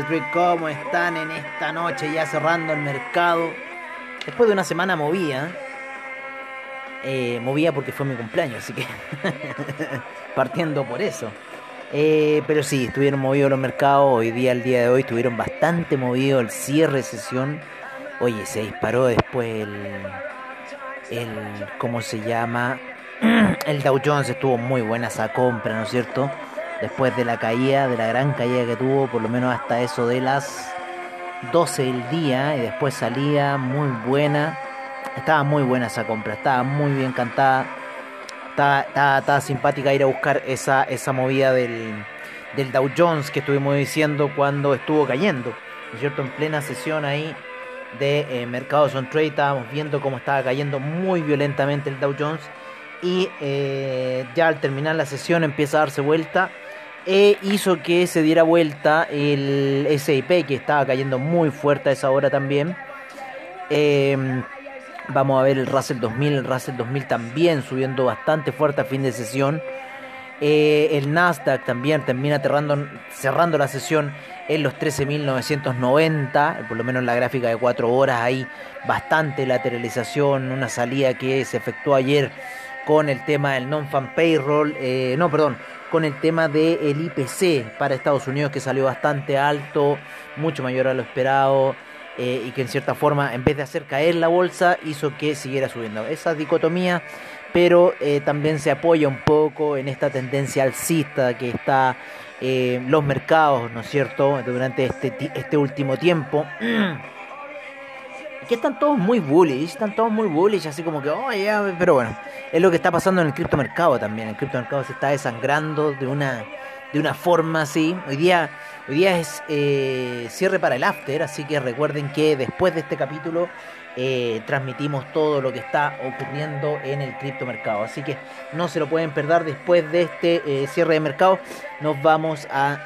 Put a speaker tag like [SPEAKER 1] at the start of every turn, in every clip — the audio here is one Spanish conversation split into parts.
[SPEAKER 1] Street, ¿cómo están en esta noche ya cerrando el mercado? Después de una semana movida, eh, movía porque fue mi cumpleaños, así que partiendo por eso. Eh, pero sí, estuvieron movidos los mercados, hoy día, el día de hoy, estuvieron bastante movidos el cierre de sesión. Oye, se disparó después el, el ¿cómo se llama? El Dow Jones estuvo muy buena esa compra, ¿no es cierto? Después de la caída, de la gran caída que tuvo, por lo menos hasta eso de las 12 del día, y después salía muy buena. Estaba muy buena esa compra, estaba muy bien cantada. Estaba, estaba, simpática ir a buscar esa, esa movida del, del Dow Jones que estuvimos diciendo cuando estuvo cayendo. ¿No es cierto? En plena sesión ahí de eh, mercados on trade estábamos viendo cómo estaba cayendo muy violentamente el Dow Jones y eh, ya al terminar la sesión empieza a darse vuelta e hizo que se diera vuelta el SIP que estaba cayendo muy fuerte a esa hora también. Em, vamos a ver el Russell 2000, el Russell 2000 también subiendo bastante fuerte a fin de sesión. Eh, el Nasdaq también termina cerrando la sesión en los 13.990, por lo menos en la gráfica de 4 horas, hay bastante lateralización, una salida que se efectuó ayer con el tema del non-fan payroll, eh, no, perdón, con el tema del IPC para Estados Unidos que salió bastante alto, mucho mayor a lo esperado. Eh, y que en cierta forma, en vez de hacer caer la bolsa, hizo que siguiera subiendo. Esa dicotomía, pero eh, también se apoya un poco en esta tendencia alcista que está en los mercados, ¿no es cierto?, durante este, este último tiempo. que están todos muy bullish, están todos muy bullish, así como que, oh, pero bueno, es lo que está pasando en el criptomercado también. El criptomercado se está desangrando de una, de una forma así. Hoy día, hoy día es eh, cierre para el after, así que recuerden que después de este capítulo eh, transmitimos todo lo que está ocurriendo en el criptomercado. Así que no se lo pueden perder después de este eh, cierre de mercado. Nos vamos a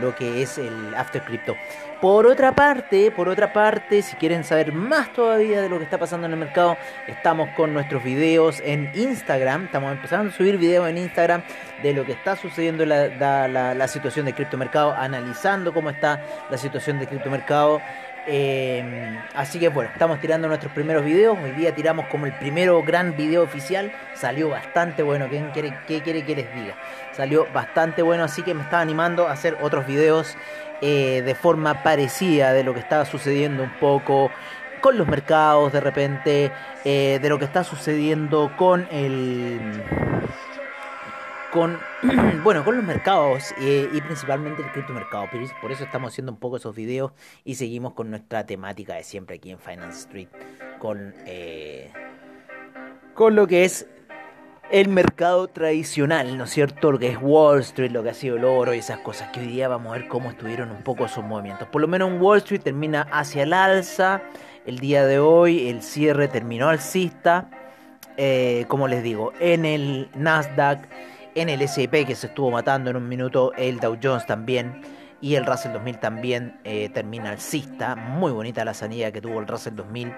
[SPEAKER 1] lo que es el after crypto. Por otra parte, por otra parte, si quieren saber más todavía de lo que está pasando en el mercado, estamos con nuestros videos en Instagram. Estamos empezando a subir videos en Instagram de lo que está sucediendo la, la, situación del criptomercado, analizando cómo está la situación del criptomercado. Eh, así que bueno, estamos tirando nuestros primeros videos. Hoy día tiramos como el primero gran video oficial. Salió bastante bueno. ¿Qué quiere, quiere que les diga? Salió bastante bueno, así que me está animando a hacer otros videos eh, de forma parecida de lo que estaba sucediendo un poco con los mercados de repente, eh, de lo que está sucediendo con el... Con, bueno, con los mercados eh, y principalmente el criptomercado. Por eso estamos haciendo un poco esos videos y seguimos con nuestra temática de siempre aquí en Finance Street. Con, con lo que es el mercado tradicional, ¿no es cierto? Lo que es Wall Street, lo que ha sido el oro y esas cosas, que hoy día vamos a ver cómo estuvieron un poco esos movimientos. Por lo menos en Wall Street termina hacia el alza, el día de hoy el cierre terminó alcista, eh, como les digo, en el Nasdaq, en el S&P que se estuvo matando en un minuto, el Dow Jones también, y el Russell 2000 también eh, termina alcista, muy bonita la sanidad que tuvo el Russell 2000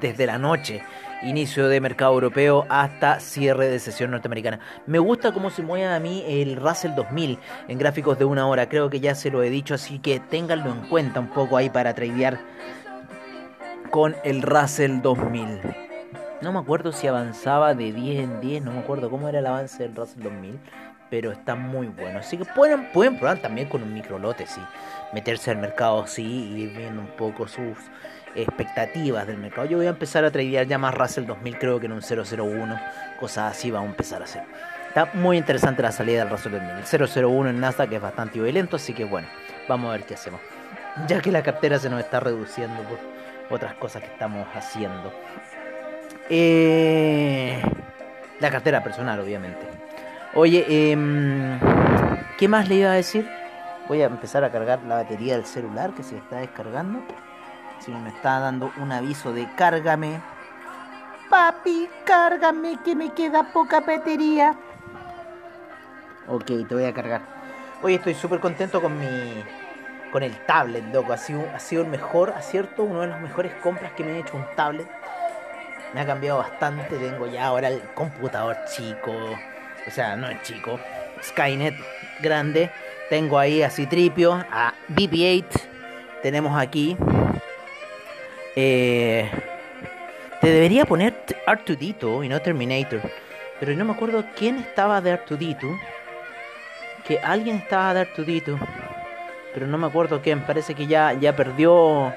[SPEAKER 1] desde la noche, inicio de mercado europeo hasta cierre de sesión norteamericana. Me gusta cómo se mueve a mí el Russell 2000 en gráficos de una hora, creo que ya se lo he dicho, así que ténganlo en cuenta un poco ahí para tradear con el Russell 2000. No me acuerdo si avanzaba de 10 en 10, no me acuerdo cómo era el avance del Russell 2000, pero está muy bueno. Así que pueden, pueden probar también con un micro lote, sí. Meterse al mercado, sí, y ir viendo un poco sus expectativas del mercado. Yo voy a empezar a tradear ya más Russell 2000, creo que en un 001, cosas así vamos a empezar a hacer. Está muy interesante la salida del Russell 2000. El 001 en Nasdaq es bastante violento, así que bueno, vamos a ver qué hacemos. Ya que la cartera se nos está reduciendo por otras cosas que estamos haciendo. Eh, la cartera personal, obviamente. Oye, eh, ¿qué más le iba a decir? Voy a empezar a cargar la batería del celular que se está descargando. Si me está dando un aviso de cárgame. Papi, cárgame que me queda poca batería. Ok, te voy a cargar. Hoy estoy súper contento con mi. con el tablet, loco. Ha sido, ha sido el mejor acierto, una de las mejores compras que me he hecho un tablet. Me ha cambiado bastante. Tengo ya ahora el computador chico. O sea, no es chico. Skynet grande Tengo ahí a Citripio, a BB-8. Tenemos aquí. Eh, te debería poner Artudito y no Terminator. Pero no me acuerdo quién estaba de Artudito. Que alguien estaba de Artudito. Pero no me acuerdo quién. Parece que ya, ya perdió.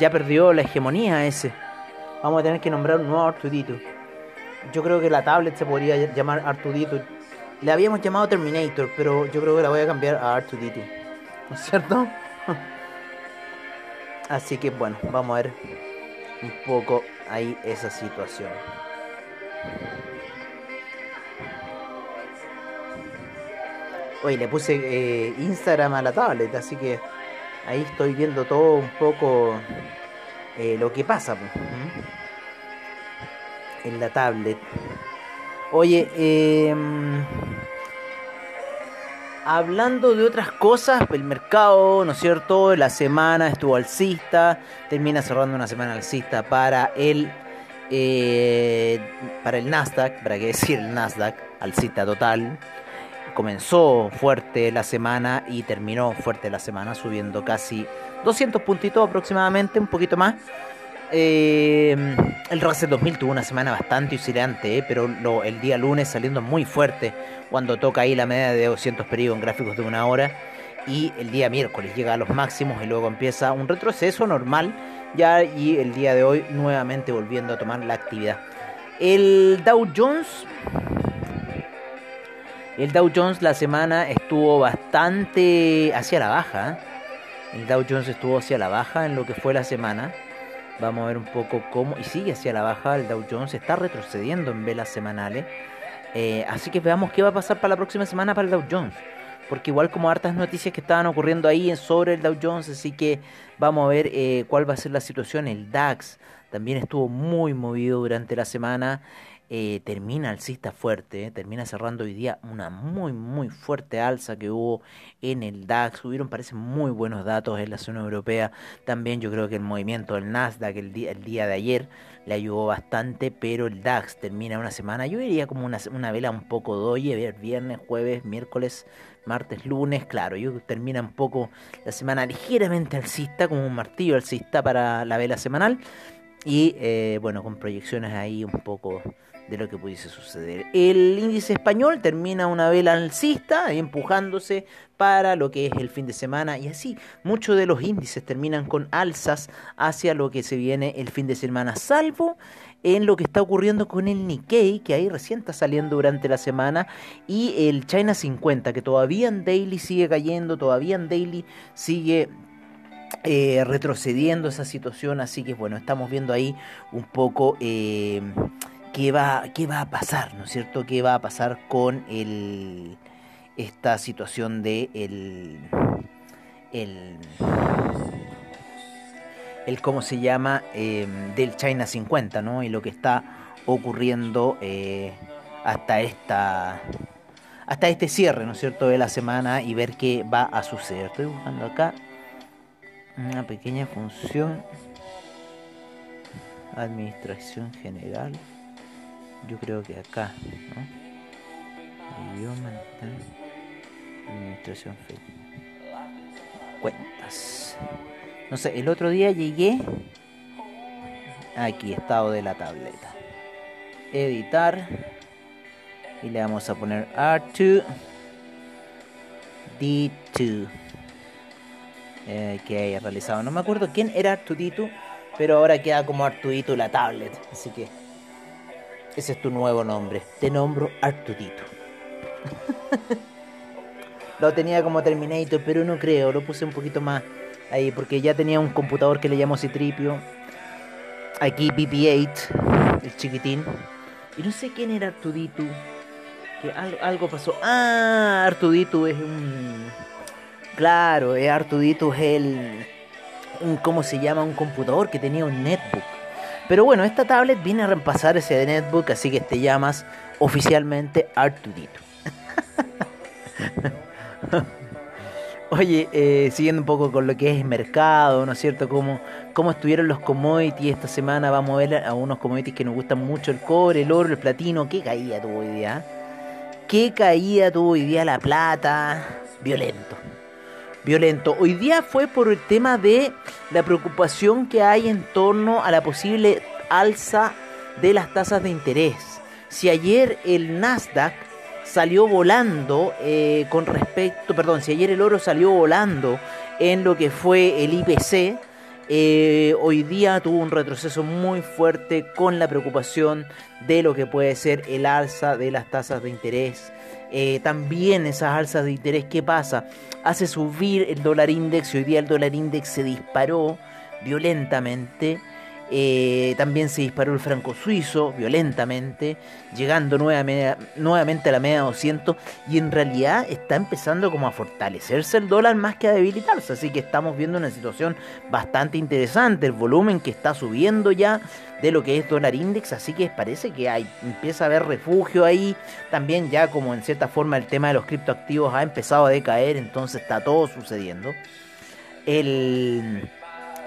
[SPEAKER 1] Ya perdió la hegemonía ese. Vamos a tener que nombrar un nuevo Artudito. Yo creo que la tablet se podría llamar Artudito. Le habíamos llamado Terminator, pero yo creo que la voy a cambiar a Artudito. ¿No es cierto? Así que bueno, vamos a ver un poco ahí esa situación. Hoy le puse eh, Instagram a la tablet, así que ahí estoy viendo todo un poco eh, lo que pasa en la tablet. Oye, em, hablando de otras cosas, el mercado, ¿no es cierto? La semana estuvo alcista, termina cerrando una semana alcista para el eh, para el Nasdaq, para qué decir el Nasdaq, alcista total comenzó fuerte la semana y terminó fuerte la semana, subiendo casi 200 puntitos aproximadamente, un poquito más. Eh, el Russell 2000 tuvo una semana bastante oscilante, eh, pero el día lunes saliendo muy fuerte cuando toca ahí la media de 200 periodos en gráficos de una hora. Y el día miércoles llega a los máximos y luego empieza un retroceso normal ya y el día de hoy nuevamente volviendo a tomar la actividad. El Dow Jones el Dow Jones la semana estuvo bastante hacia la baja. El Dow Jones estuvo hacia la baja en lo que fue la semana. Vamos a ver un poco cómo. Y sigue hacia la baja. El Dow Jones está retrocediendo en velas semanales. Eh, así que veamos qué va a pasar para la próxima semana para el Dow Jones. Porque igual como hartas noticias que estaban ocurriendo ahí sobre el Dow Jones. Así que vamos a ver eh, cuál va a ser la situación. El DAX también estuvo muy movido durante la semana. Eh, termina alcista fuerte, eh, termina cerrando hoy día una muy muy fuerte alza que hubo en el DAX, hubieron parece muy buenos datos en la zona europea, también yo creo que el movimiento del Nasdaq el día, el día de ayer le ayudó bastante, pero el DAX termina una semana, yo diría como una, una vela un poco doye, viernes, jueves, miércoles, martes, lunes, claro, yo termina un poco la semana ligeramente alcista, como un martillo alcista para la vela semanal, y eh, bueno, con proyecciones ahí un poco de lo que pudiese suceder. El índice español termina una vela alcista, empujándose para lo que es el fin de semana y así muchos de los índices terminan con alzas hacia lo que se viene el fin de semana, salvo en lo que está ocurriendo con el Nikkei, que ahí recién está saliendo durante la semana, y el China 50, que todavía en daily sigue cayendo, todavía en daily sigue eh, retrocediendo esa situación, así que bueno, estamos viendo ahí un poco... Eh, qué va, qué va a pasar, ¿no es cierto? ¿Qué va a pasar con el, esta situación de el, el, el ¿cómo se llama? Em, del China 50, ¿no? Y lo que está ocurriendo eh, hasta esta hasta este cierre, ¿no es cierto?, de la semana y ver qué va a suceder. Estoy buscando acá una pequeña función administración general yo creo que acá, ¿no? Idioma, administración Cuentas. No sé, el otro día llegué aquí, estado de la tableta. Editar. Y le vamos a poner R2 D2 eh, que haya realizado. No me acuerdo quién era Artudito, pero ahora queda como Artudito la tablet. Así que ese es tu nuevo nombre. Te nombro Artudito. lo tenía como Terminator, pero no creo. Lo puse un poquito más ahí porque ya tenía un computador que le llamo Citripio. Aquí BB-8, el chiquitín. Y no sé quién era Artudito. Que algo, pasó. Ah, Artudito es un. Claro, es Artudito es el. Un, ¿Cómo se llama? Un computador que tenía un netbook. Pero bueno, esta tablet viene a reemplazar ese de netbook, así que te llamas oficialmente Artudito. Oye, eh, siguiendo un poco con lo que es mercado, ¿no es cierto? Cómo, cómo estuvieron los commodities esta semana. Vamos a ver a unos commodities que nos gustan mucho: el cobre, el oro, el platino. ¿Qué caída tuvo hoy día? ¿Qué caída tuvo hoy día la plata? violento. Violento. Hoy día fue por el tema de la preocupación que hay en torno a la posible alza de las tasas de interés. Si ayer el Nasdaq salió volando eh, con respecto, perdón, si ayer el oro salió volando en lo que fue el IPC, eh, hoy día tuvo un retroceso muy fuerte con la preocupación de lo que puede ser el alza de las tasas de interés. Eh, también esas alzas de interés, ¿qué pasa? Hace subir el dólar index hoy día el dólar index se disparó violentamente eh, también se disparó el franco suizo violentamente, llegando nuevamente, a la media 200 y en realidad está empezando como a fortalecerse el dólar más que a debilitarse, así que estamos viendo una situación bastante interesante, el volumen que está subiendo ya de lo que es dólar index, así que parece que hay, empieza a haber refugio ahí, también ya como en cierta forma el tema de los criptoactivos ha empezado a decaer, entonces está todo sucediendo. El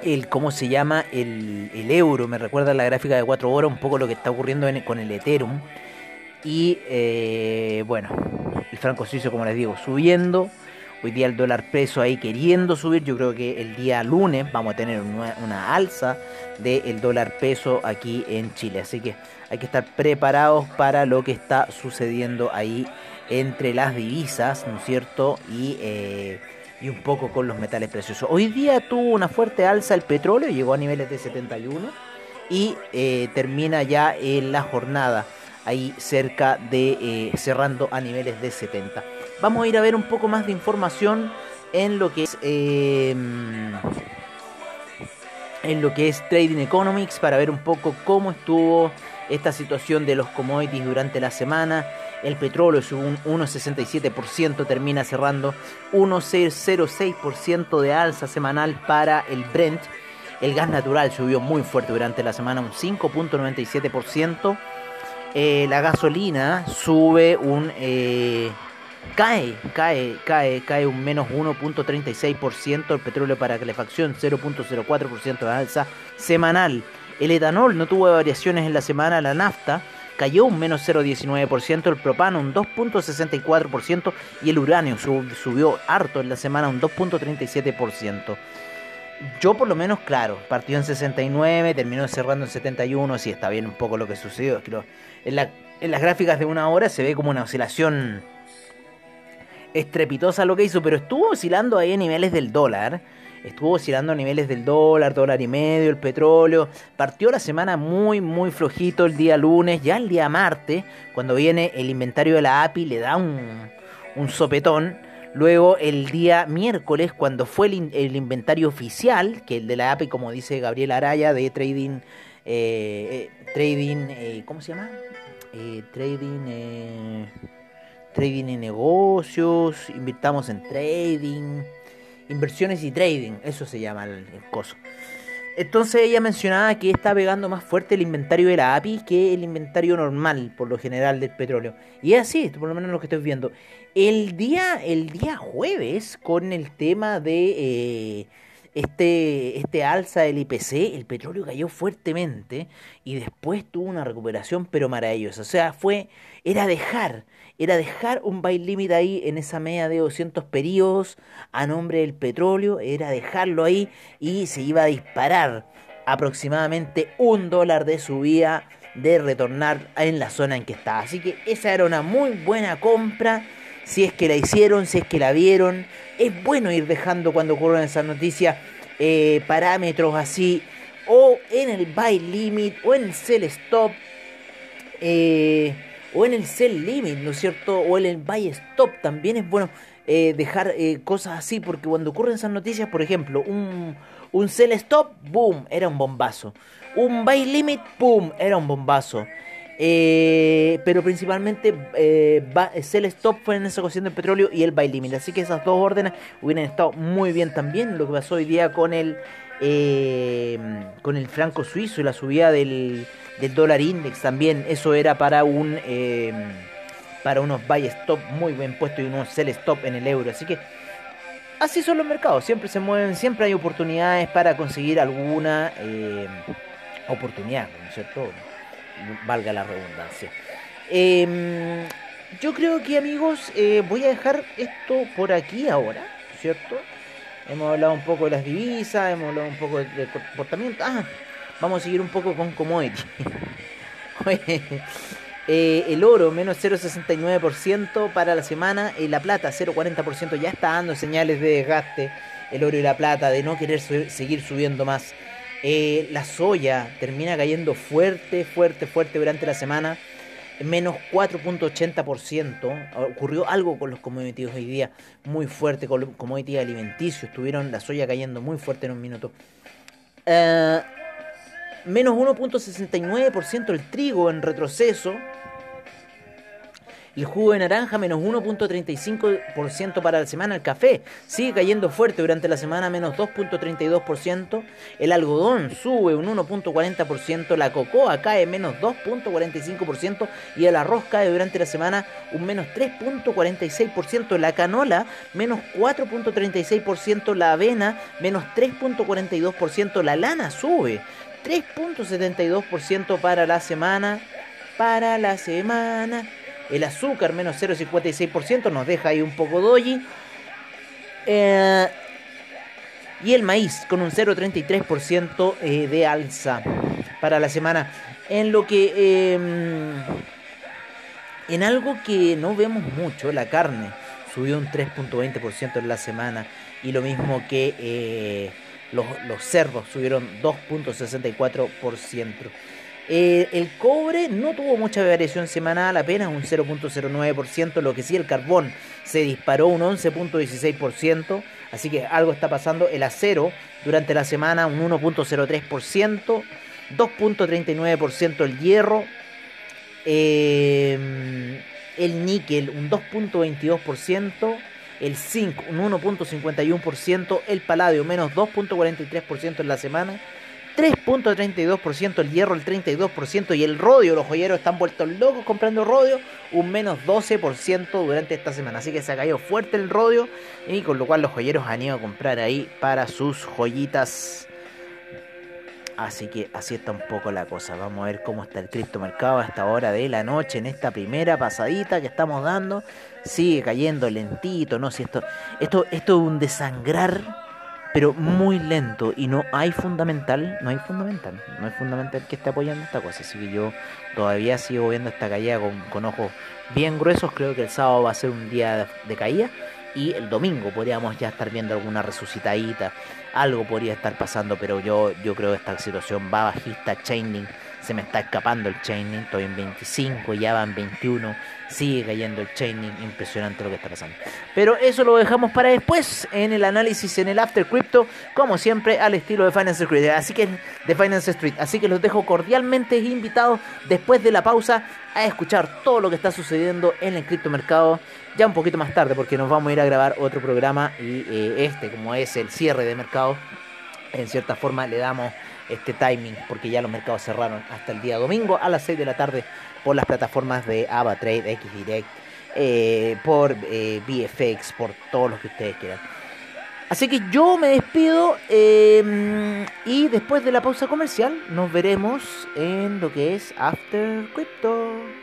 [SPEAKER 1] el cómo se llama el, euro, me recuerda la gráfica de 4 horas, un poco lo que está ocurriendo con el Ethereum. Y eh, bueno, el franco suizo, como les digo, subiendo. Hoy día el dólar peso ahí queriendo subir. Yo creo que el día lunes vamos a tener una, alza del dólar peso aquí en Chile. Así que hay que estar preparados para lo que está sucediendo ahí entre las divisas, ¿no es cierto? Y eh, y un poco con los metales preciosos. Hoy día tuvo una fuerte alza el petróleo, llegó a niveles de 71 y eh, termina ya en la jornada ahí cerca de eh, cerrando a niveles de 70. Vamos a ir a ver un poco más de información en lo que es em, en lo que es Trading Economics para ver un poco cómo estuvo esta situación de los commodities durante la semana el petróleo subió un 1,67%, termina cerrando 1,06% de alza semanal para el Brent. El gas natural subió muy fuerte durante la semana, un 5.97%. Eh, la gasolina sube un... Eh, cae, cae, cae, cae un menos 1.36%. El petróleo para calefacción 0.04% de alza semanal. El etanol no tuvo variaciones en la semana. La nafta cayó un menos 0,19%, el propano un 2,64% y el uranio subió harto en la semana un 2,37%. Yo por lo menos, claro, partió en 69, terminó cerrando en 71, sí está bien un poco lo que sucedió. en, en las gráficas de una hora se ve como una oscilación estrepitosa lo que hizo, pero estuvo oscilando ahí a niveles del dólar estuvo oscilando a niveles del dólar, dólar y medio, el petróleo. Partió la semana muy, muy flojito el día lunes, ya el día martes, cuando viene el inventario de la API, le da un, un sopetón. Luego el día miércoles, cuando fue el, inventario oficial, que el de la API, como dice Gabriel Araya, de trading, eh, eh, trading, eh, ¿cómo se llama? trading, trading en negocios, invirtamos en trading. Inversiones y trading, eso se llama el, coso. Entonces ella mencionaba que está pegando más fuerte el inventario de la API que el inventario normal, por lo general, del petróleo. Y es así, por lo menos lo que estoy viendo. El día, el día jueves, con el tema de eh, este, este alza del IPC, el petróleo cayó fuertemente y después tuvo una recuperación, pero maravillosa. O sea, fue, era dejar era dejar un buy limit ahí en esa media de 200 periodos a nombre del petróleo, era dejarlo ahí y se iba a disparar aproximadamente un dólar de subida de retornar en la zona en que estaba. Así que esa era una muy buena compra. Si es que la hicieron, si es que la vieron, es bueno ir dejando cuando ocurren esas noticias eh, parámetros así, o en el buy limit, o en el sell stop. Eh, o en el sell limit, ¿no es cierto? O en el buy stop también es bueno eh, dejar cosas así, porque cuando ocurren esas noticias, por ejemplo, un, un sell stop, boom, era un bombazo. Un buy limit, boom, era un bombazo. Eh, pero principalmente sell stop fue en esa ocasión del petróleo y el buy limit. Así que esas dos órdenes hubieran estado muy bien también. Lo que pasó hoy día con el, con el franco suizo y la subida del, del dólar index también. Eso era para un eh, para unos buy stop muy bien puestos y unos sell stop en el euro. Así que así son los mercados. Siempre se mueven, siempre hay oportunidades para conseguir alguna eh, oportunidad, ¿no es cierto? Valga la redundancia. Em, yo creo que amigos, eh, voy a dejar esto por aquí ahora, ¿cierto? Hemos hablado un poco de las divisas, hemos hablado un poco del comportamiento. Ah, vamos a seguir un poco con commodity. Eh, el oro menos 0,69% para la semana. Y la plata 0,40% ya está dando señales de desgaste. El oro y la plata de no querer seguir subiendo más. Eh, la soya termina cayendo fuerte, fuerte, fuerte durante la semana menos 4.80%. Ocurrió algo con los commodities hoy día muy fuerte, con los commodities alimenticios. Estuvieron la soya cayendo muy fuerte en un minuto. Eh, menos 1.69% el trigo en retroceso. El jugo de naranja menos 1.35% para la semana. El café sigue cayendo fuerte durante la semana, menos 2.32%. El algodón sube un 1.40%. La cocoa cae menos 2.45%. Y el arroz cae durante la semana un menos 3.46%. La canola menos 4.36%. La avena menos 3.42%. La lana sube 3.72% para la semana. Para la semana. El azúcar menos 0,56% nos deja ahí un poco doji. Eh, y el maíz con un 0,33% eh, de alza para la semana. En lo que... Em, en algo que no vemos mucho, la carne subió un 3.20% en la semana. Y lo mismo que eh, los, los cerdos subieron 2.64%. Eh, el cobre no tuvo mucha variación semanal, apenas un 0.09%, lo que sí el carbón se disparó un 11.16%, así que algo está pasando. El acero durante la semana un 1.03%, 2.39% el hierro, em, el níquel un 2.22%, el zinc un 1.51%, el paladio menos 2.43% en la semana 3.32%, el hierro el 32% y el rodio, los joyeros están vueltos locos comprando rodio, un menos 12% durante esta semana. Así que se ha caído fuerte el rodio y con lo cual los joyeros han ido a comprar ahí para sus joyitas. Así que así está un poco la cosa. Vamos a ver cómo está el criptomercado a esta hora de la noche, en esta primera pasadita que estamos dando. Sigue cayendo lentito, ¿no? Si esto, esto, esto es un desangrar pero muy lento y no hay fundamental, no hay fundamental, no hay fundamental que esté apoyando esta cosa, así que yo todavía sigo viendo esta caída con, ojos bien gruesos, creo que el sábado va a ser un día de, caída y el domingo podríamos ya estar viendo alguna resucitadita, algo podría estar pasando, pero yo, yo creo que esta situación va bajista, chaining, se me está escapando el chaining, estoy en 25, ya van 21, sigue cayendo el chaining, impresionante lo que está pasando. Pero eso lo dejamos para después en el análisis en el After Crypto, como siempre al estilo de Finance Street, así que de Finance Street, así que los dejo cordialmente invitados después de la pausa a escuchar todo lo que está sucediendo en el criptomercado ya un poquito más tarde porque nos vamos a ir a grabar otro programa y eh, este como es el cierre de mercado en cierta forma le damos este timing, porque ya los mercados cerraron hasta el día domingo a las 6 de la tarde por las plataformas de AvaTrade, XDirect, eh, por eh, VFX, por todos los que ustedes quieran. Así que yo me despido eh, y después de la pausa comercial nos veremos en lo que es After Crypto.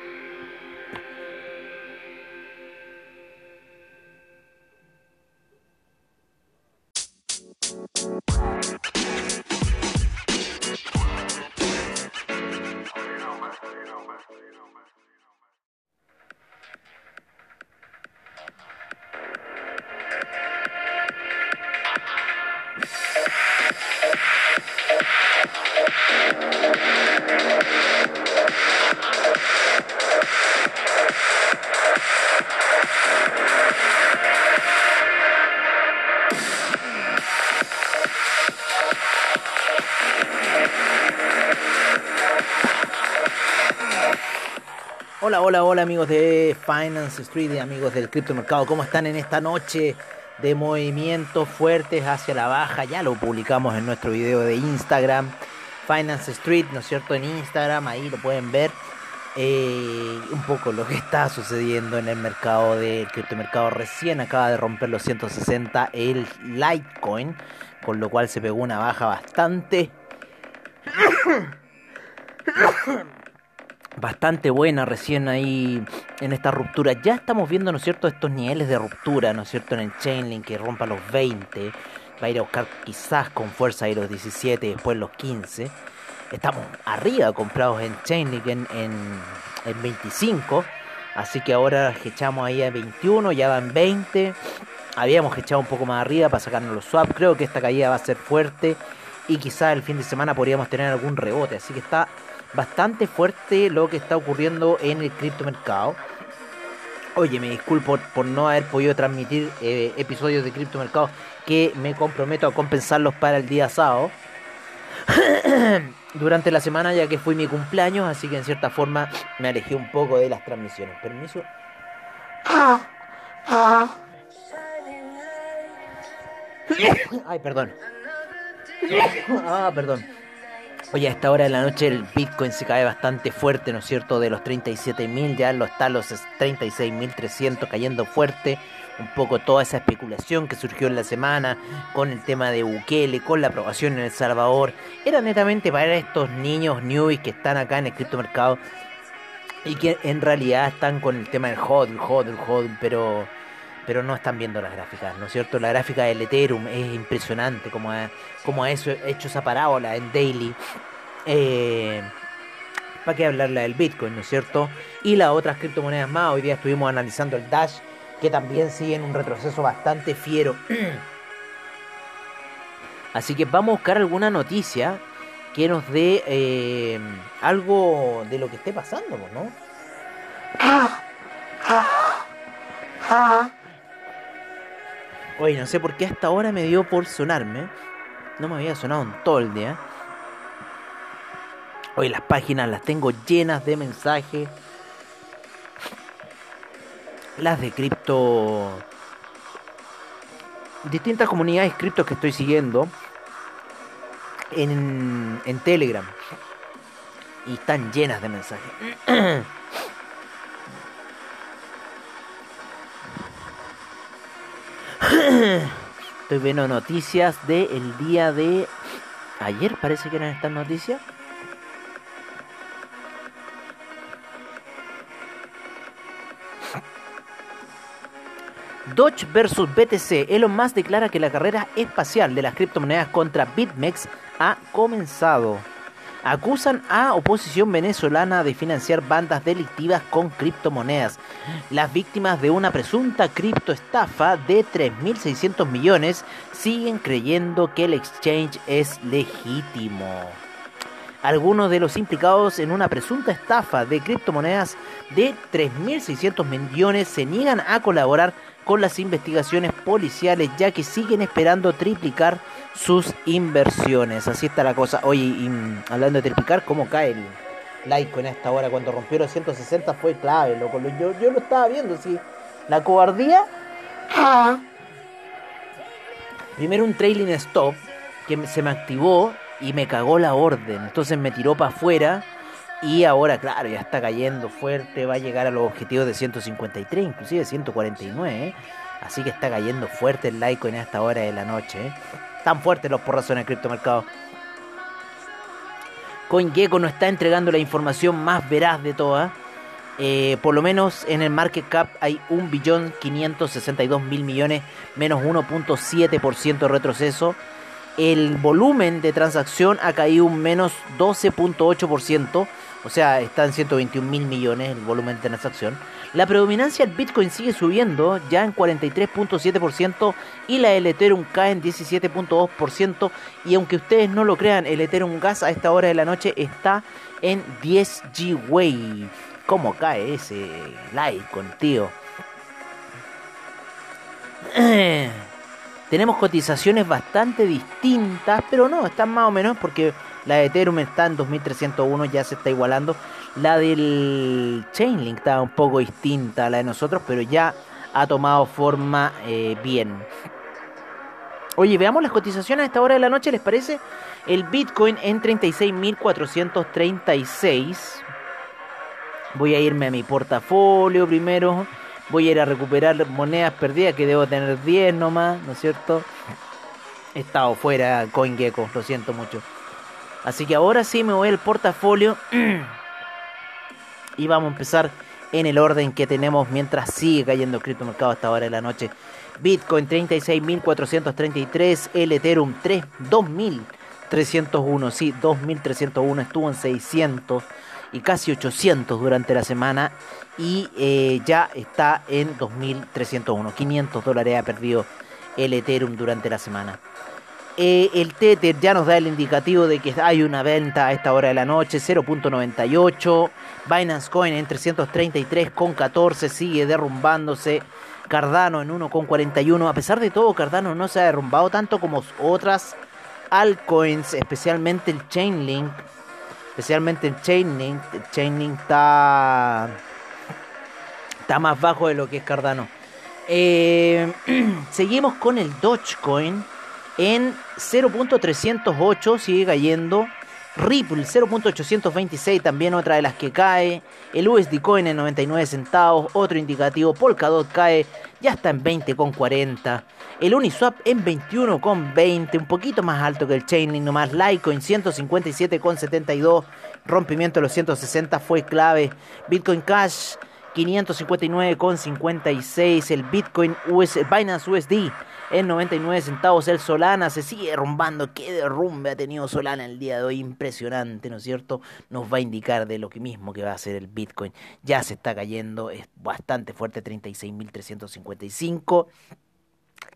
[SPEAKER 1] Hola, hola, amigos de Finance Street y amigos del criptomercado. ¿Cómo están en esta noche de movimientos fuertes hacia la baja? Ya lo publicamos en nuestro video de Instagram. Finance Street, ¿no es cierto? En Instagram, ahí lo pueden ver. Eh, un poco lo que está sucediendo en el mercado del criptomercado. Recién acaba de romper los 160 el Litecoin, con lo cual se pegó una baja bastante bastante buena recién ahí en esta ruptura. Ya estamos viendo, ¿no es cierto?, estos niveles de ruptura, ¿no es cierto?, en el Chainlink que rompa los 20. Va a ir a buscar quizás con fuerza ahí los 17, después los 15. Estamos arriba comprados en Chainlink en, en, 25. Así que ahora echamos ahí a 21, ya van 20. Habíamos echado un poco más arriba para sacarnos los swaps. Creo que esta caída va a ser fuerte. Y quizás el fin de semana podríamos tener algún rebote. Así que está bastante fuerte lo que está ocurriendo en el criptomercado. Oye, me disculpo por no haber podido transmitir eh, episodios de criptomercado que me comprometo a compensarlos para el día sábado. Durante la semana ya que fue mi cumpleaños, así que en cierta forma me alejé un poco de las transmisiones. Permiso. Ay, perdón. Ah, perdón. Oye, a esta hora de la noche el Bitcoin se cae bastante fuerte, ¿no es cierto? De los 37.000 ya lo está los 36.300 cayendo fuerte. Un poco toda esa especulación que surgió en la semana con el tema de Bukele, con la aprobación en El Salvador. Era netamente para estos niños newbies que están acá en el criptomercado y que en realidad están con el tema del hodl, hodl, hodl, pero pero no están viendo las gráficas, ¿no es cierto? La gráfica del Ethereum es impresionante, como ha, hecho esa parábola en daily. Eh, ¿Para qué hablarla del Bitcoin, no es cierto? Y las otras criptomonedas más, hoy día estuvimos analizando el Dash, que también sigue en un retroceso bastante fiero. Así que vamos a buscar alguna noticia que nos dé eh, algo de lo que esté pasando, ¿no? Oye, no sé por qué hasta ahora me dio por sonarme. No me había sonado en todo el día. Hoy las páginas las tengo llenas de mensajes. Las de cripto. Distintas comunidades cripto que estoy siguiendo. En, en Telegram. Y están llenas de mensajes. Estoy viendo noticias del día de ayer, parece que eran estas noticias. Dodge versus BTC. Elon Musk declara que la carrera espacial de las criptomonedas contra BitMEX ha comenzado acusan a oposición venezolana de financiar bandas delictivas con criptomonedas. Las víctimas de una presunta criptoestafa de 3.600 millones siguen creyendo que el exchange es legítimo. Algunos de los implicados en una presunta estafa de criptomonedas de 3.600 millones se niegan a colaborar con las investigaciones policiales ya que siguen esperando triplicar sus inversiones. Así está la cosa. Oye, y, mm, hablando de triplicar, ¿cómo cae el like en esta hora? Cuando rompió los 160 fue clave, loco. Yo, yo lo estaba viendo, sí. La cobardía. Primero un trailing stop que se me activó y me cagó la orden. Entonces me tiró para afuera. Y ahora, claro, ya está cayendo fuerte. Va a llegar a los objetivos de 153, inclusive 149. ¿eh? Así que está cayendo fuerte el like en esta hora de la noche. ¿eh? Tan fuertes los porrazos en el criptomercado. CoinGecko nos está entregando la información más veraz de todas. Eh, por lo menos en el market cap hay 1.562.000 millones, menos 1.7% de retroceso. El volumen de transacción ha caído un menos 12.8%, o sea, está en 121 mil millones el volumen de transacción. La predominancia del Bitcoin sigue subiendo, ya en 43.7%, y la del Ethereum cae en 17.2%. Y aunque ustedes no lo crean, el Ethereum Gas a esta hora de la noche está en 10 G-Way. ¿Cómo cae ese like, tío? Tenemos cotizaciones bastante distintas, pero no, están más o menos porque la de Ethereum está en 2301, ya se está igualando. La del Chainlink está un poco distinta a la de nosotros, pero ya ha tomado forma eh, bien. Oye, veamos las cotizaciones a esta hora de la noche, ¿les parece? El Bitcoin en 36.436. Voy a irme a mi portafolio primero. Voy a ir a recuperar monedas perdidas, que debo tener 10 nomás, ¿no es cierto? He estado fuera CoinGecko, lo siento mucho. Así que ahora sí me voy al portafolio. Y vamos a empezar en el orden que tenemos mientras sigue cayendo el criptomercado hasta ahora de la noche. Bitcoin 36.433, el Ethereum 3, 2.301, sí, 2.301, estuvo en 600 y casi 800 durante la semana y eh, ya está en 2.301, 500 dólares ha perdido el Ethereum durante la semana. Eh, el Tether ya nos da el indicativo de que hay una venta a esta hora de la noche, 0.98. Binance Coin en 333,14 sigue derrumbándose. Cardano en 1,41. A pesar de todo, Cardano no se ha derrumbado tanto como otras altcoins, especialmente el Chainlink. Especialmente el Chainlink. Chainlink está, está más bajo de lo que es Cardano. Eh, seguimos con el Dogecoin en 0.308 sigue cayendo. Ripple 0.826 también otra de las que cae. El USD Coin en 99 centavos, otro indicativo. Polkadot cae, ya está en 20,40. El Uniswap en 21,20, un poquito más alto que el Chainlink nomás. Litecoin 157,72, rompimiento de los 160 fue clave. Bitcoin Cash 559,56. El Bitcoin US, Binance USD en 99 centavos. El Solana se sigue derrumbando. Qué derrumbe ha tenido Solana el día de hoy. Impresionante, ¿no es cierto? Nos va a indicar de lo que mismo que va a hacer el Bitcoin. Ya se está cayendo. Es bastante fuerte. 36.355.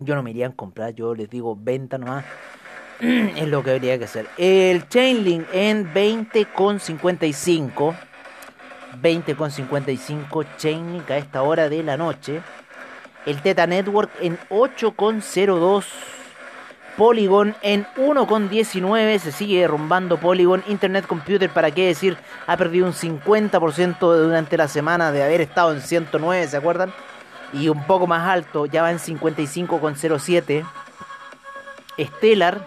[SPEAKER 1] Yo no me iría a comprar. Yo les digo venta nomás. es lo que habría que hacer. El Chainlink en 20,55. 20,55 Chainlink a esta hora de la noche. El Teta Network en 8,02. Polygon en 1,19. Se sigue derrumbando Polygon. Internet Computer, para qué decir, ha perdido un 50% durante la semana de haber estado en 109, ¿se acuerdan? Y un poco más alto, ya va en 55,07. Stellar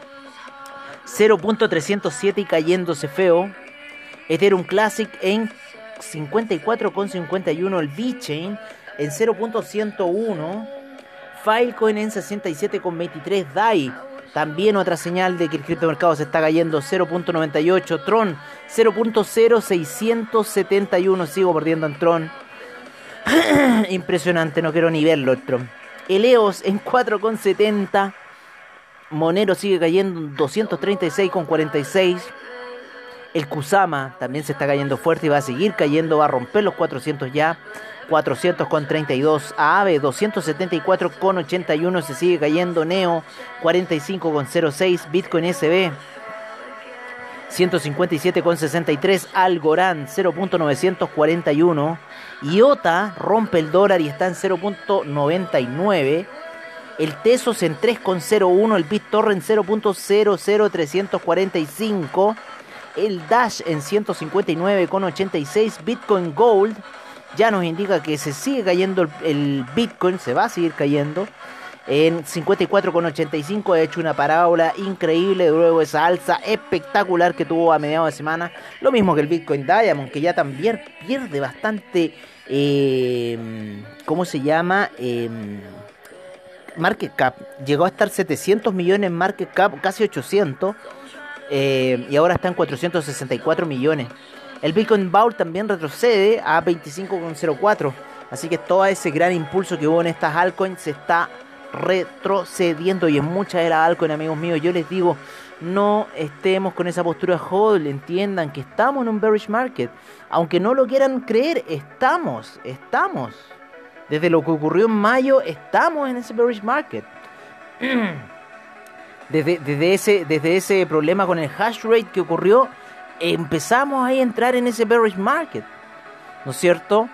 [SPEAKER 1] 0.307 y cayéndose feo. Ethereum Classic en 54,51 el V-Chain en 0.101. Filecoin en 67,23. DAI. También otra señal de que el criptomercado se está cayendo. 0.98. Tron 0.0671. Sigo perdiendo en Tron. Impresionante, no quiero ni verlo el Tron. Eleos en 4,70. Monero sigue cayendo en 236,46. El Kusama también se está cayendo fuerte y va a seguir cayendo, va a romper los 400 ya. 400,32. AAVE 274,81 se sigue cayendo. Neo 45,06. Bitcoin SB 157,63. Algorand 0.941. IOTA rompe el dólar y está en 0.99. El Tesos en 3,01. El BitTorrent 0.00345. El Dash en 159,86. Bitcoin Gold ya nos indica que se sigue cayendo el, Bitcoin, se va a seguir cayendo. En 54,85 ha hecho una parábola increíble, luego esa alza espectacular que tuvo a mediados de semana. Lo mismo que el Bitcoin Diamond, que ya también pierde bastante, eh, ¿cómo se llama? Eh, market cap. Llegó a estar 700 millones en market cap, casi 800. Eh, y ahora está en 464 millones. El Bitcoin Vault también retrocede a 25,04. Así que todo ese gran impulso que hubo en estas altcoins se está retrocediendo. Y en muchas de las altcoins, amigos míos, yo les digo, no estemos con esa postura hold. Entiendan que estamos en un bearish market. Aunque no lo quieran creer, estamos, estamos. Desde lo que ocurrió en mayo, estamos en ese bearish market. Desde, ese, desde ese problema con el hash rate que ocurrió, empezamos ahí a entrar en ese bearish market, ¿no es cierto?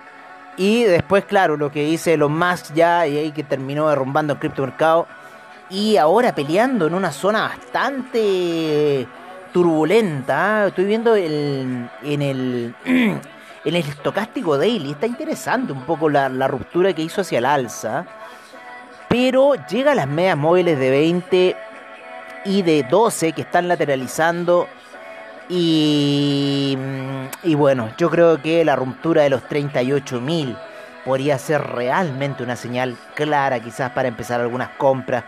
[SPEAKER 1] Y después, claro, lo que dice Elon Musk ya, y ahí que terminó derrumbando el criptomercado, y ahora peleando en una zona bastante turbulenta. ¿ah? Estoy viendo el, en el en el estocástico daily, está interesante un poco la, la ruptura que hizo hacia el alza, pero llega a las medias móviles de 20 y de 12 que están lateralizando y, y bueno, yo creo que la ruptura de los 38.000 podría ser realmente una señal clara quizás para empezar algunas compras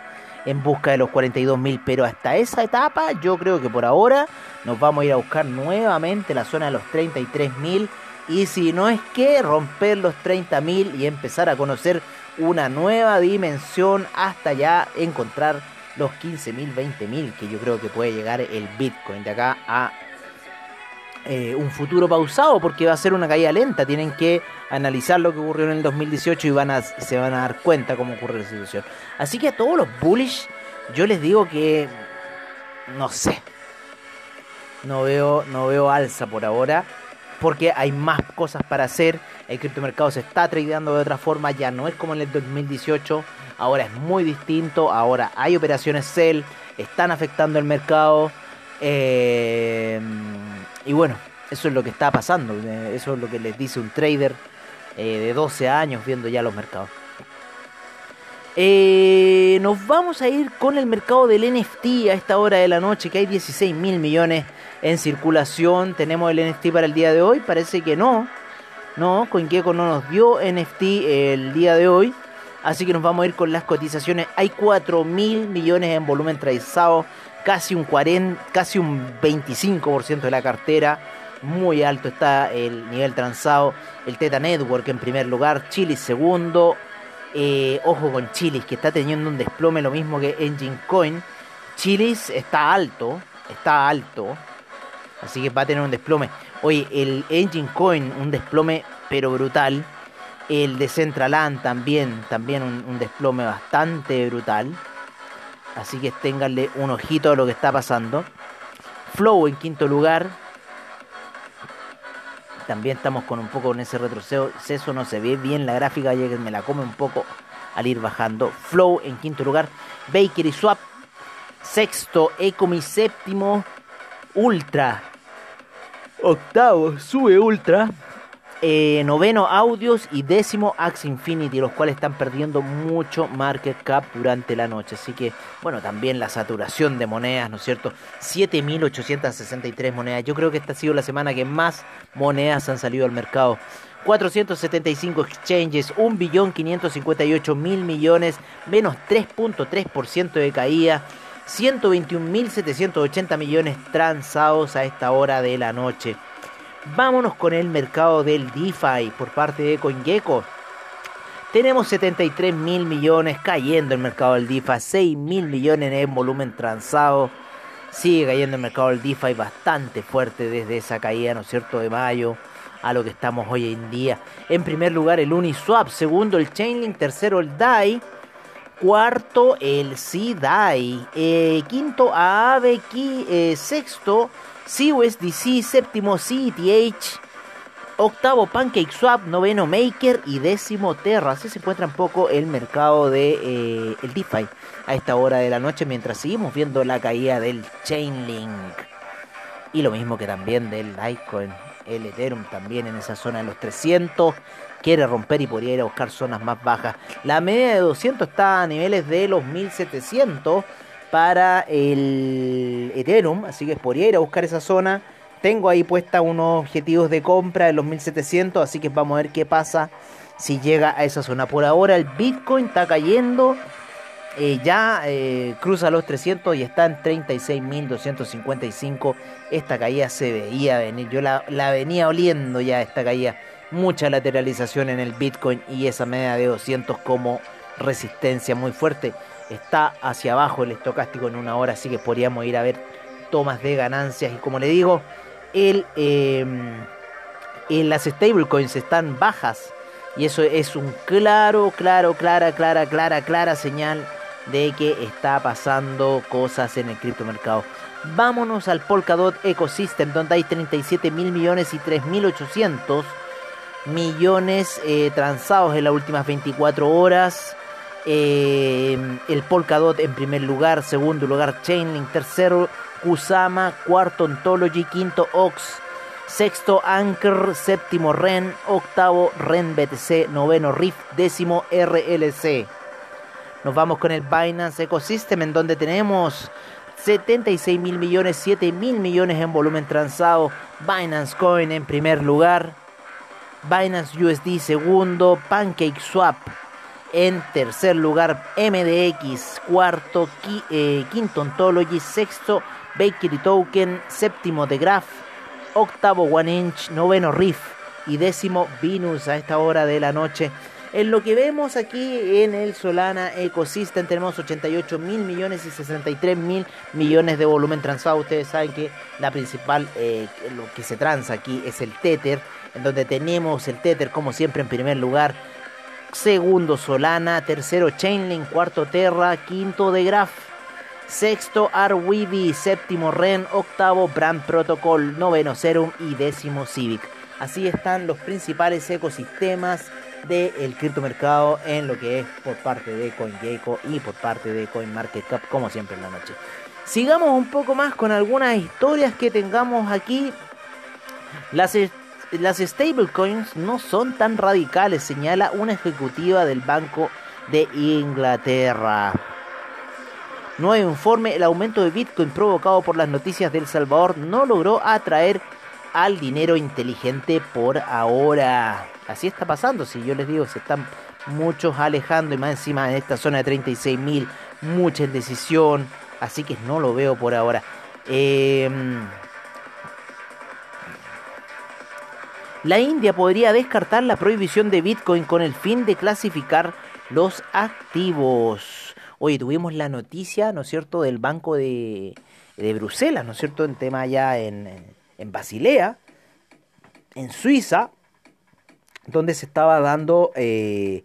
[SPEAKER 1] en busca de los 42.000, pero hasta esa etapa yo creo que por ahora nos vamos a ir a buscar nuevamente la zona de los 33.000 y si no es que romper los 30.000 y empezar a conocer una nueva dimensión hasta ya encontrar los 15.000, 20.000 que yo creo que puede llegar el Bitcoin de acá a eh, un futuro pausado porque va a ser una caída lenta. Tienen que analizar lo que ocurrió en el 2018 y van a, se van a dar cuenta cómo ocurre la situación. Así que a todos los bullish yo les digo que no sé. No veo, no veo alza por ahora porque hay más cosas para hacer. El criptomercado se está tradeando de otra forma, ya no es como en el 2018, ahora es muy distinto, ahora hay operaciones sell, están afectando el mercado. Eh, y bueno, eso es lo que está pasando, eh, eso es lo que les dice un trader eh, de 12 años viendo ya los mercados. Nos vamos a ir con el mercado del NFT a esta hora de la noche, que hay 16 mil millones en circulación. ¿Tenemos el NFT para el día de hoy? Parece que no. No, CoinGecko no nos dio NFT el día de hoy. Así que nos vamos a ir con las cotizaciones. Hay 4 mil millones en volumen tradizado casi un 40, casi un 25% de la cartera. Muy alto está el nivel transado. El Teta Network en primer lugar, Chile segundo. Eh, ojo con Chilis, que está teniendo un desplome lo mismo que Engine Coin. Chilis está alto, está alto. Así que va a tener un desplome. Oye, el Engine Coin, un desplome pero brutal. El de Centraland también, también un desplome bastante brutal. Así que ténganle un ojito a lo que está pasando. Flow en quinto lugar. También estamos con un poco en ese retroceso. No se ve bien la gráfica, ya que me la come un poco al ir bajando. Flow en quinto lugar. Baker y Swap. Sexto. Ecomi séptimo. Ultra. Octavo. Sube Ultra. Eh, noveno Audios y décimo Axe Infinity, los cuales están perdiendo mucho market cap durante la noche. Así que, bueno, también la saturación de monedas, ¿no es cierto? 7.863 monedas. Yo creo que esta ha sido la semana que más monedas han salido al mercado. 475 exchanges, 1.558.000 millones, menos 3.3% de caída. 121.780 millones transados a esta hora de la noche. Vámonos con el mercado del DeFi por parte de CoinGecko. Tenemos 73 mil millones cayendo el mercado del DeFi, 6 mil millones en volumen transado. Sigue cayendo el mercado del DeFi bastante fuerte desde esa caída, ¿no es cierto?, de mayo a lo que estamos hoy en día. En primer lugar el Uniswap, segundo el Chainlink, tercero el DAI, cuarto el CDAI, eh, quinto Aave, eh, sexto CUSDC, séptimo CETH, octavo PancakeSwap, noveno Maker y décimo Terra. Así se encuentra un poco el mercado de eh, el DeFi a esta hora de la noche mientras seguimos viendo la caída del Chainlink. Y lo mismo que también del Litecoin, el Ethereum también en esa zona de los 300. Quiere romper y podría ir a buscar zonas más bajas. La media de 200 está a niveles de los 1700 para el Ethereum, así que podría ir a buscar esa zona. Tengo ahí puesta unos objetivos de compra de los 1700, así que vamos a ver qué pasa si llega a esa zona. Por ahora el Bitcoin está cayendo, eh, ya eh, cruza los 300 y está en 36.255. Esta caída se veía venir, yo la, la venía oliendo ya esta caída. Mucha lateralización en el Bitcoin y esa media de 200 como resistencia muy fuerte está hacia abajo el estocástico en una hora, así que podríamos ir a ver tomas de ganancias. Y como le digo, el, em, las stablecoins están bajas. Y eso es un claro, claro, clara, clara, clara, clara señal de que está pasando cosas en el criptomercado. Vámonos al Polkadot Ecosystem, donde hay 37 mil millones y 3.800 millones eh, transados en las últimas 24 horas. Eh, el Polkadot en primer lugar, segundo lugar Chainlink, tercero Kusama, cuarto Ontology, quinto Ox, sexto Anchor, séptimo Ren, octavo Ren BTC, noveno Rift, décimo RLC. Nos vamos con el Binance Ecosystem en donde tenemos 76 mil millones, 7 mil millones en volumen transado. Binance Coin en primer lugar. Binance USD segundo. Pancake Swap en tercer lugar, MDX. Cuarto, eh, quinto Ontology. Sexto, Bakery Token. Séptimo, The Graph. Octavo, One Inch. Noveno, Riff. y décimo Venus a esta hora de la noche. En lo que vemos aquí en el Solana Ecosystem tenemos 88 mil millones y 63 mil millones de volumen transado. Ustedes saben que la principal, eh, lo que se transa aquí es el Tether, en donde tenemos el Tether como siempre en primer lugar. Segundo Solana, tercero Chainlink, cuarto Terra, quinto de Graph, sexto Arweavy, séptimo REN, octavo Brand Protocol, noveno Serum y décimo Civic. Así están los principales ecosistemas del criptomercado en lo que es por parte de CoinGecko y por parte de CoinMarketCap, como siempre en la noche. Sigamos un poco más con algunas historias que tengamos aquí. Las, las stablecoins no son tan radicales, señala una ejecutiva del Banco de Inglaterra. Nuevo informe, el aumento de Bitcoin provocado por las noticias de El Salvador no logró atraer al dinero inteligente por ahora. Así está pasando, si yo les digo, se están muchos alejando y más encima en esta zona de 36.000, mucha indecisión, así que no lo veo por ahora. Em, la India podría descartar la prohibición de Bitcoin con el fin de clasificar los activos. Oye, tuvimos la noticia, ¿no es cierto?, del Banco de, de Bruselas, ¿no es cierto?, en tema ya en, en Basilea, en Suiza, donde se estaba dando eh,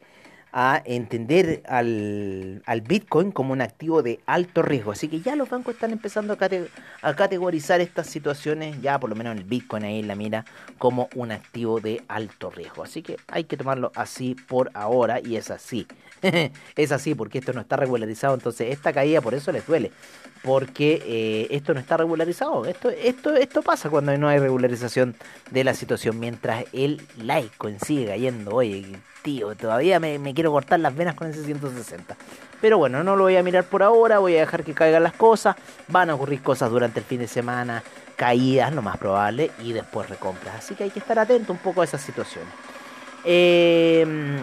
[SPEAKER 1] a entender al, al, Bitcoin como un activo de alto riesgo. Así que ya los bancos están empezando a, categorizar estas situaciones, ya por lo menos el Bitcoin ahí en la mira, como un activo de alto riesgo. Así que hay que tomarlo así por ahora y es así. es así porque esto no está regularizado, entonces esta caída por eso les duele. Porque eh, esto no está regularizado. Esto, esto, esto pasa cuando no hay regularización de la situación. Mientras el laico sigue cayendo, oye, tío, todavía me, quiero cortar las venas con ese 160. Pero bueno, no lo voy a mirar por ahora, voy a dejar que caigan las cosas. Van a ocurrir cosas durante el fin de semana, caídas, lo más probable, y después recompras. Así que hay que estar atento un poco a esas situaciones. Em,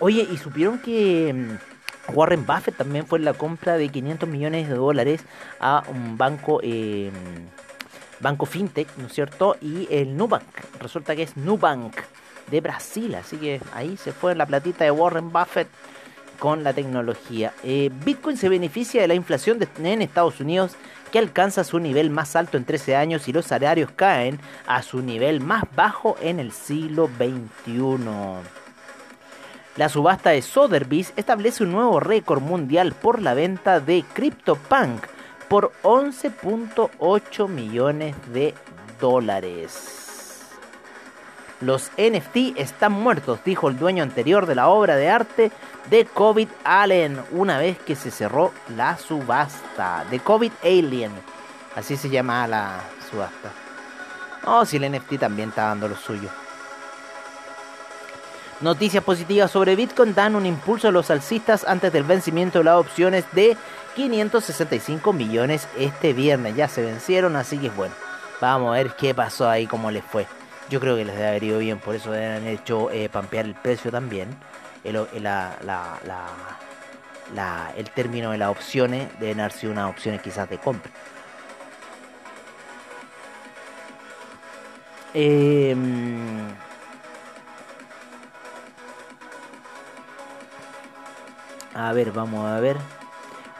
[SPEAKER 1] oye, ¿y supieron que mm, Warren Buffett también fue en la compra de 500 millones de dólares a un banco... Eh, Banco Fintech, ¿no es cierto? Y el Nubank, resulta que es Nubank de Brasil, así que ahí se fue la platita de Warren Buffett con la tecnología. Eh, Bitcoin se beneficia de la inflación en Estados Unidos que alcanza su nivel más alto en 13 años y los salarios caen a su nivel más bajo en el siglo XXI. La subasta de Sotheby's establece un nuevo récord mundial por la venta de CryptoPunk, por 11.8 millones de dólares. Los NFT están muertos, dijo el dueño anterior de la obra de arte de COVID Allen una vez que se cerró la subasta. De COVID Alien, así se llama la subasta. Oh, si el NFT también está dando lo suyo. Noticias positivas sobre Bitcoin dan un impulso a los alcistas antes del vencimiento de las opciones de 565 millones este viernes. Ya se vencieron, así que bueno. Vamos a ver qué pasó ahí, cómo les fue. Yo creo que les debe haber ido bien, por eso han hecho eh, pampear el precio también. El, la, la, la, el término de las opciones deben haber sido unas opciones quizás de compra. Em, ver, vamos a ver.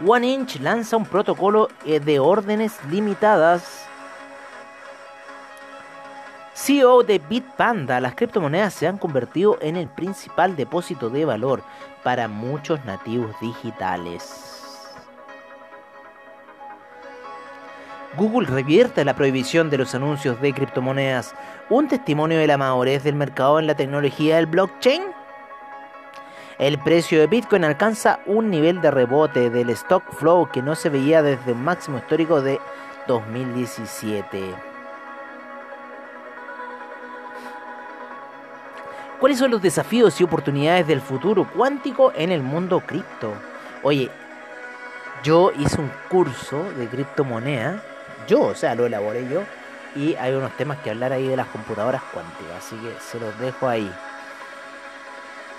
[SPEAKER 1] One Inch lanza un protocolo eh, de órdenes limitadas. CEO de Bitpanda, las criptomonedas se han convertido en el principal depósito de valor para muchos nativos digitales. Google revierte la prohibición de los anuncios de criptomonedas, un testimonio de la madurez del mercado en la tecnología del blockchain. El precio de Bitcoin alcanza un nivel de rebote del stock flow que no se veía desde un máximo histórico de 2017. ¿Cuáles son los desafíos y oportunidades del futuro cuántico en el mundo cripto? Oye, yo hice un curso de criptomoneda, yo, o sea, lo elaboré yo, y hay unos temas que hablar ahí de las computadoras cuánticas, así que se los dejo ahí.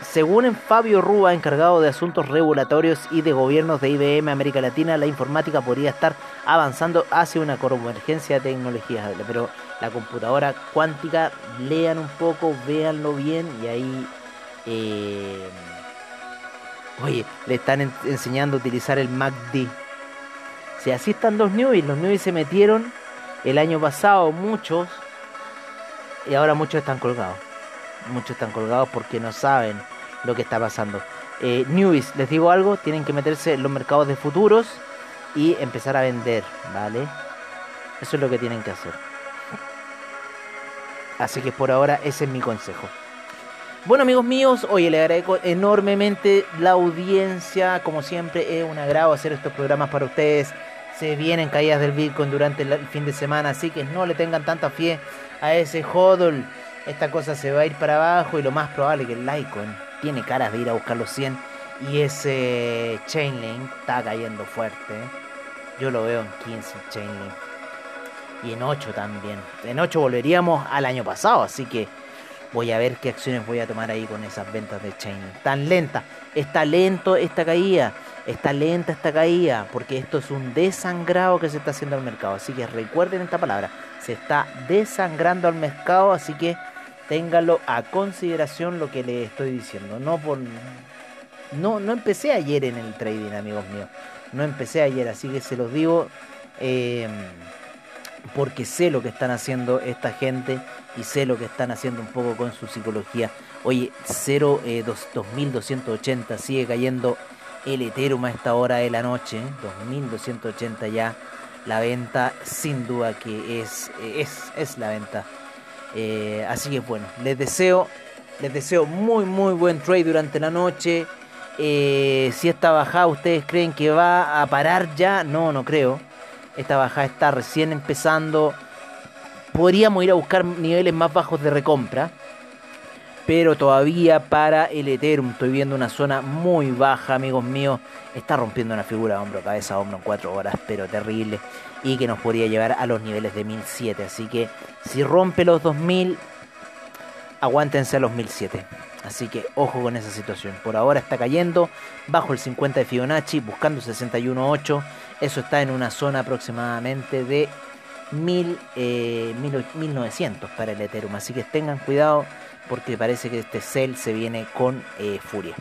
[SPEAKER 1] Según Fabio Rúa, encargado de asuntos regulatorios y de gobiernos de IBM América Latina, la informática podría estar avanzando hacia una convergencia de tecnologías. Pero la computadora cuántica, lean un poco, véanlo bien y ahí... Eh, oye, le están enseñando a utilizar el MACD. Si así están los newbies, los newbies se metieron el año pasado, muchos, y ahora muchos están colgados. Muchos están colgados porque no saben lo que está pasando. Eh, les digo algo, tienen que meterse en los mercados de futuros y empezar a vender, ¿vale? Eso es lo que tienen que hacer. Así que por ahora ese es mi consejo. Bueno amigos míos, oye, le agradezco enormemente la audiencia. Como siempre, es un agrado hacer estos programas para ustedes. Se vienen caídas del Bitcoin durante el fin de semana, así que no le tengan tanta fe a ese hodl. Esta cosa se va a ir para abajo y lo más probable es que el Litecoin tiene caras de ir a buscar los 100 y ese Chainlink está cayendo fuerte. Yo lo veo en 15 Chainlink y en 8 también. En 8 volveríamos al año pasado, así que voy a ver qué acciones voy a tomar ahí con esas ventas de Chainlink. Tan lenta, está lento esta caída, está lenta esta caída, porque esto es un desangrado que se está haciendo al mercado. Así que recuerden esta palabra, se está desangrando al mercado, así que ténganlo a consideración lo que les estoy diciendo. No por no, no empecé ayer en el trading, amigos míos. No empecé ayer, así que se los digo. Eh, porque sé lo que están haciendo esta gente y sé lo que están haciendo un poco con su psicología. Oye, 0, 2280 eh, sigue cayendo el Ethereum a esta hora de la noche, 2280 ya. La venta, sin duda que es, es, es la venta. Eh, así que bueno, les deseo, les deseo muy muy buen trade durante la noche. Eh, si esta bajada ustedes creen que va a parar ya, no, no creo. Esta bajada está recién empezando. Podríamos ir a buscar niveles más bajos de recompra. Pero todavía para el Ethereum estoy viendo una zona muy baja, amigos míos. Está rompiendo una figura hombro, cabeza, hombro en 4 horas, pero terrible. Y que nos podría llevar a los niveles de 1007. Así que si rompe los 2000, aguántense a los 1007. Así que ojo con esa situación. Por ahora está cayendo bajo el 50 de Fibonacci, buscando 61.8. Eso está en una zona aproximadamente de 1000, 1900 eh, para el Ethereum. Así que tengan cuidado porque parece que este sell se viene con eh, furia.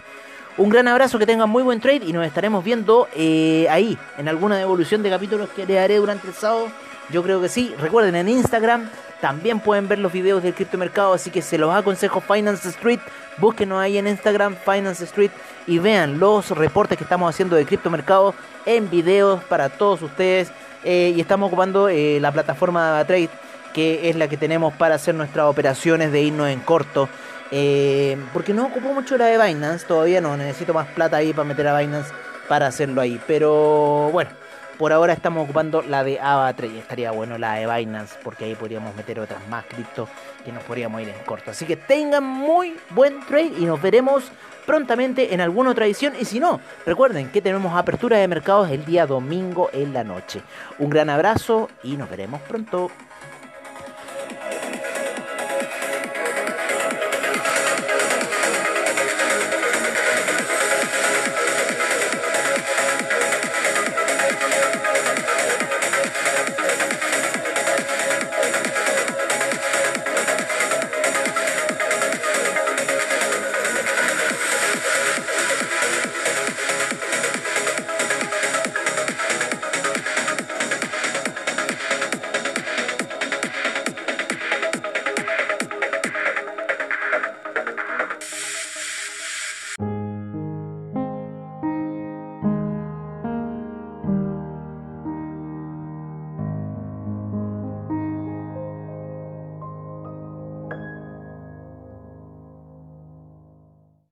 [SPEAKER 1] Un gran abrazo, que tengan muy buen trade y nos estaremos viendo eh, ahí en alguna devolución de capítulos que le haré durante el sábado. Yo creo que sí. Recuerden en Instagram también pueden ver los videos del criptomercado, así que se los aconsejo Finance Street. Búsquenos ahí en Instagram Finance Street y vean los reportes que estamos haciendo de criptomercado en videos para todos ustedes. Eh, y estamos ocupando eh, la plataforma de Trade, que es la que tenemos para hacer nuestras operaciones de irnos en corto. Eh, porque no ocupo mucho la de Binance, todavía no, necesito más plata ahí para meter a Binance para hacerlo ahí. Pero bueno. Por ahora estamos ocupando la de AVA3 y estaría bueno la de Binance porque ahí podríamos meter otras más cripto que nos podríamos ir en corto. Así que tengan muy buen trade y nos veremos prontamente en alguna otra edición. Y si no, recuerden que tenemos apertura de mercados el día domingo en la noche. Un gran abrazo y nos veremos pronto.